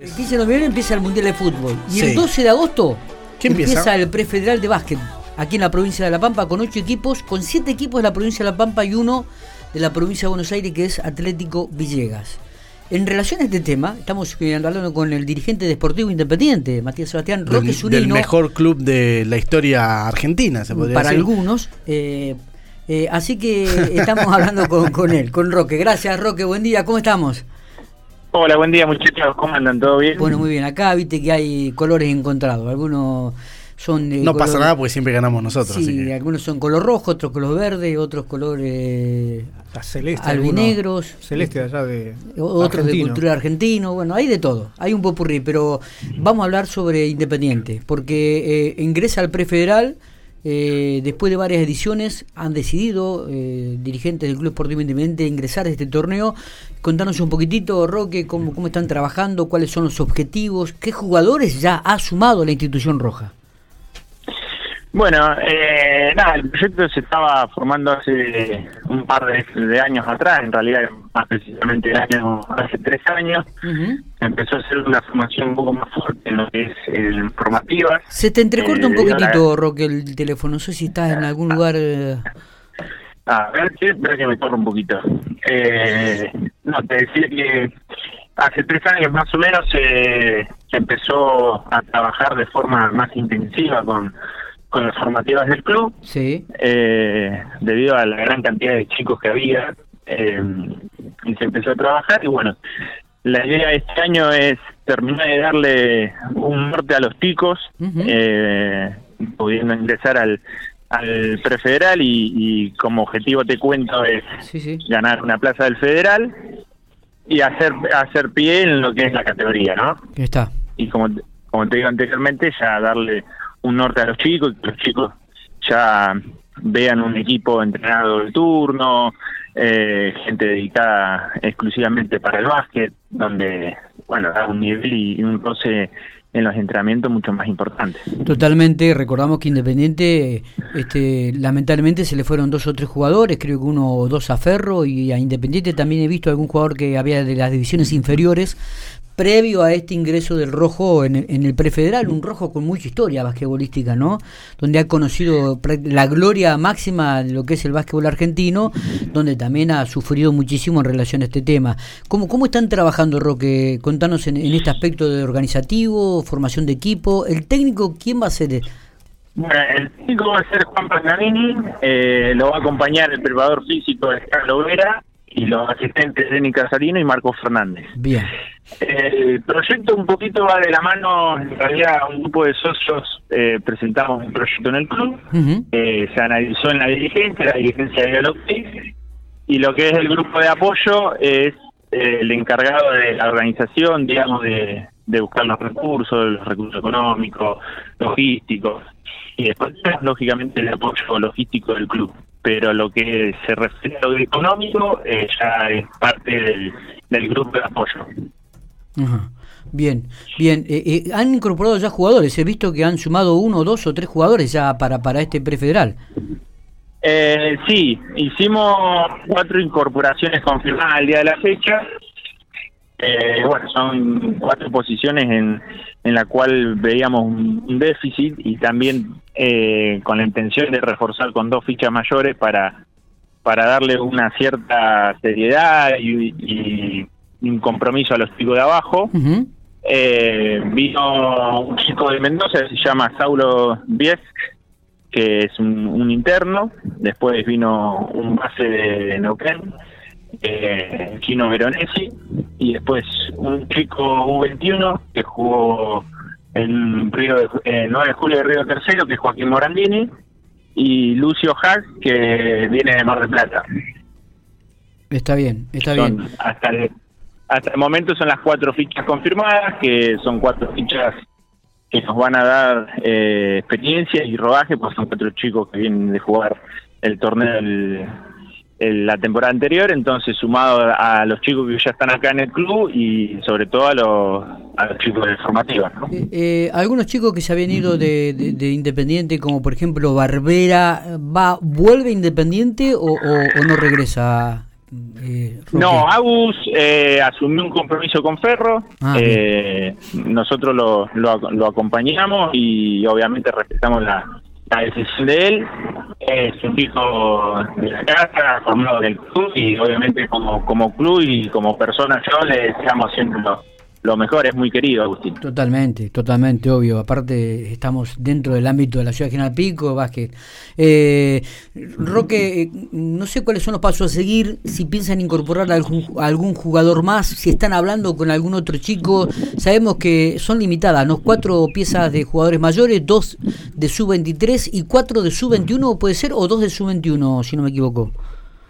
El 15 de noviembre empieza el Mundial de Fútbol. Y Sí. el 12 de agosto ¿Qué empieza? el prefederal de básquet. Aquí en la provincia de La Pampa con ocho equipos, con siete equipos de la provincia de La Pampa y uno de la provincia de Buenos Aires que es Atlético Villegas. En relación a este tema, estamos eh, hablando con el dirigente de Sportivo Independiente, Matías Sebastián Roque del, Zunino. del mejor club de la historia argentina, se podría para decir. algunos. eh, eh, así que estamos hablando con, con él, con Roque. Gracias, Roque. Buen día. ¿Cómo estamos? Hola, buen día muchachos, ¿cómo andan? ¿Todo bien? Bueno, muy bien. Acá viste que hay colores encontrados. Algunos son. de No pasa nada porque siempre ganamos nosotros. así Sí, que- algunos son color rojo, otros color verde, otros colores La celeste. albinegros. alguno celeste de allá de. otros de cultura argentino, bueno, hay de todo, hay un popurrí, pero vamos a hablar sobre Independiente, porque eh, ingresa al prefederal, eh, después de varias ediciones han decidido eh, dirigentes del Club Sportivo Independiente ingresar a este torneo. Contanos un poquitito, Roque, cómo, cómo están trabajando, cuáles son los objetivos, qué jugadores ya ha sumado la institución roja. Bueno, eh, nada, el proyecto se estaba formando hace un par de, de años atrás, en realidad más precisamente el año, hace tres años. Ujú. Empezó a ser una formación un poco más fuerte en lo que es el formativas. Se te entrecorta un Eh, poquitito, Roque, el teléfono. No sé si estás en algún lugar. eh, A ver, espera que me corro un poquito. Eh, no, te decía que hace tres años más o menos eh, se empezó a trabajar de forma más intensiva con, con las formativas del club. Sí. eh, debido a la gran cantidad de chicos que había eh, y se empezó a trabajar y bueno la idea de este año es terminar de darle un norte a los chicos Ujú. eh, pudiendo ingresar al al prefederal y, y como objetivo te cuento es Sí, sí. ganar una plaza del federal y hacer hacer pie en lo que es la categoría no está. y como, como te digo anteriormente, ya darle un norte a los chicos, que los chicos ya vean un equipo entrenado de turno, eh, gente dedicada exclusivamente para el básquet, donde, bueno, da un nivel y un roce en los entrenamientos mucho más importante. Totalmente, recordamos que Independiente, este, lamentablemente se le fueron dos o tres jugadores, creo que uno o dos a Ferro, y a Independiente también he visto algún jugador que había de las divisiones inferiores, previo a este ingreso del rojo en el, en el prefederal, un rojo con mucha historia basquetbolística, ¿no? Donde ha conocido la gloria máxima de lo que es el básquetbol argentino, donde también ha sufrido muchísimo en relación a este tema. ¿Cómo, cómo están trabajando, Roque? Contanos en, en este aspecto de organizativo, formación de equipo. ¿El técnico quién va a ser? Bueno, el técnico va a ser Juan Pagnanini, eh, lo va a acompañar el preparador físico de Carlos Vera y los asistentes Denny Casarino y Marcos Fernández. Bien. El proyecto un poquito va de la mano, en realidad un grupo de socios eh, presentamos un proyecto en el club, eh, se analizó en la dirigencia, la dirigencia de lo y lo que es el grupo de apoyo es eh, el encargado de la organización, digamos, de, de buscar los recursos, los recursos económicos, logísticos, y después, lógicamente, el apoyo logístico del club. Pero lo que se refiere a lo económico eh, ya es parte del, del grupo de apoyo. Ajá. Bien, bien. Eh, eh, han incorporado ya jugadores. He visto que han sumado uno, dos o tres jugadores ya para, para este prefederal. Eh, sí, hicimos cuatro incorporaciones confirmadas al día de la fecha. Eh, bueno, son cuatro posiciones en, en la cual veíamos un, déficit y también eh, con la intención de reforzar con dos fichas mayores para, para darle una cierta seriedad y un compromiso a los chicos de abajo. Eh, vino un chico de Mendoza se llama Saulo Viesk, que es un, un interno. Después vino un base de Neuquén, eh, Chino Veronesi. Y después un chico U21 que jugó en Río de, eh, 9 de julio de Río Tercero, que es Joaquín Morandini. Y Lucio Hack, que viene de Mar del Plata. Está bien, está Son bien. Hasta el, hasta el momento son las cuatro fichas confirmadas, que son cuatro fichas que nos van a dar eh, experiencia y rodaje, pues son cuatro chicos que vienen de jugar el torneo el- la temporada anterior, entonces sumado a los chicos que ya están acá en el club y sobre todo a los, a los chicos de formativas. ¿no? Eh, eh, algunos chicos que se habían ido de, de- de Independiente, como por ejemplo Barbera, va ¿vuelve Independiente o- o no regresa Eh, no, Agus eh, asumió un compromiso con Ferro, ah, eh, nosotros lo, lo, acompañamos y obviamente respetamos la, la decisión de él. Es un hijo de la casa, formado del club y obviamente como, como club y como persona yo le deseamos siempre lo, lo mejor, es muy querido, Agustín. Totalmente, totalmente, obvio. Aparte, estamos dentro del ámbito de la ciudad de General Pico, básquet. Eh, Roque, eh, no sé cuáles son los pasos a seguir, si piensan incorporar a algún, jugador más, si están hablando con algún otro chico. Sabemos que son limitadas, ¿no? Cuatro piezas de jugadores mayores, dos de sub-23 y cuatro de sub-21, puede ser, o dos de sub-21, si no me equivoco.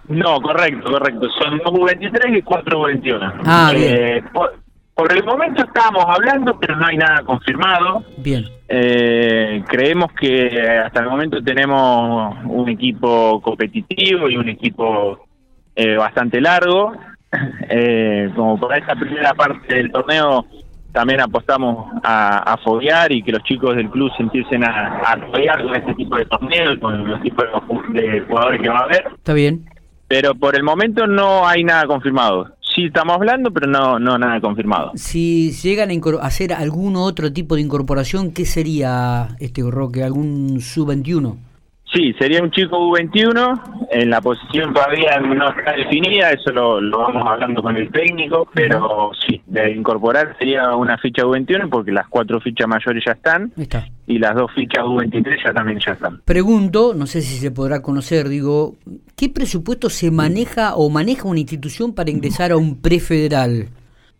No, correcto, correcto. Son dos U23 y cuatro U21. Ah, bien. Eh, por el momento estamos hablando, pero no hay nada confirmado. Bien. Eh, creemos que hasta el momento tenemos un equipo competitivo y un equipo eh, bastante largo. Eh, como para esa primera parte del torneo también apostamos a, a foguear y que los chicos del club se empiecen a, a con este tipo de torneos, con los tipos de jugadores que va a haber. Está bien. Pero por el momento no hay nada confirmado estamos hablando, pero no, no nada confirmado. Si llegan a hacer algún otro tipo de incorporación, ¿qué sería este Roque? ¿Algún sub-21? Sí, sería un chico U21, en la posición todavía no está definida, eso lo, lo vamos hablando con el técnico, pero sí, de incorporar sería una ficha U21 porque las cuatro fichas mayores ya están está. y las dos fichas U23 ya también ya están. Pregunto, no sé si se podrá conocer, digo, ¿qué presupuesto se maneja o maneja una institución para ingresar a un prefederal?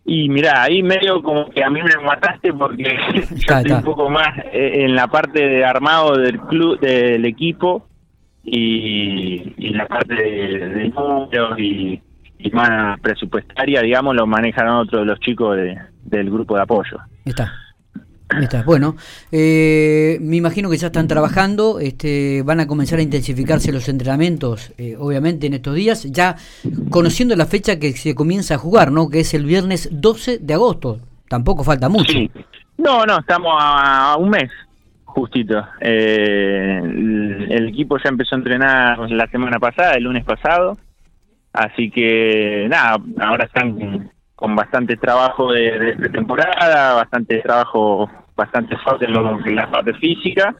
Y mira, ahí medio como que a mí me mataste porque yo estoy un poco más eh, en la parte de armado del club, del equipo y, y la parte de, números y, más presupuestaria, digamos, lo manejan otros los chicos de, del grupo de apoyo. Está. Bueno, eh, me imagino que ya están trabajando, este, van a comenzar a intensificarse los entrenamientos, eh, obviamente en estos días, ya conociendo la fecha que se comienza a jugar, ¿no? Que es el viernes 12 de agosto. Tampoco falta mucho. No, no, estamos a, un mes, justito. Eh, el, equipo ya empezó a entrenar la semana pasada, el lunes pasado, así que nada, ahora están con bastante trabajo de, de temporada, bastante trabajo bastante fuerte en, la parte física.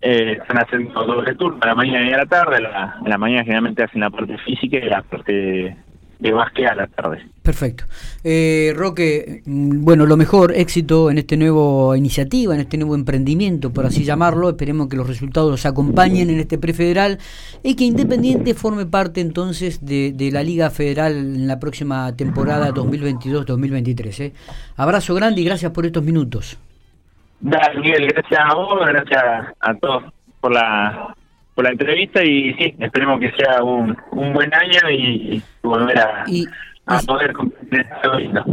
Eh, están haciendo doble turno a la mañana y a la tarde. La, en la mañana generalmente hacen la parte física y la parte de, básquet a la tarde. Perfecto. Eh, Roque, mm, bueno, lo mejor, éxito en este nuevo iniciativa, en este nuevo emprendimiento, por así llamarlo. Esperemos que los resultados los acompañen en este prefederal y que Independiente forme parte entonces de, de la Liga Federal en la próxima temporada 2022-2023. ¿eh? Abrazo grande y gracias por estos minutos. Dale, Miguel, gracias a vos, gracias a todos por la por la entrevista y sí, esperemos que sea un, un buen año y, volver a, a poder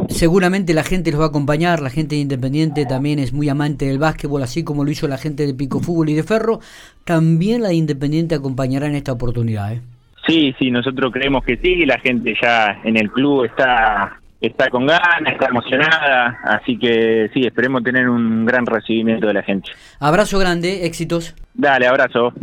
Seguramente la gente los va a acompañar, la gente Independiente también es muy amante del básquetbol, así como lo hizo la gente de Pico Fútbol y de Ferro, también la Independiente acompañará en esta oportunidad. ¿eh? Sí, sí, nosotros creemos que sí, la gente ya en el club está está con ganas, está emocionada, así que sí, esperemos tener un gran recibimiento de la gente. Abrazo grande, éxitos. Dale, abrazo.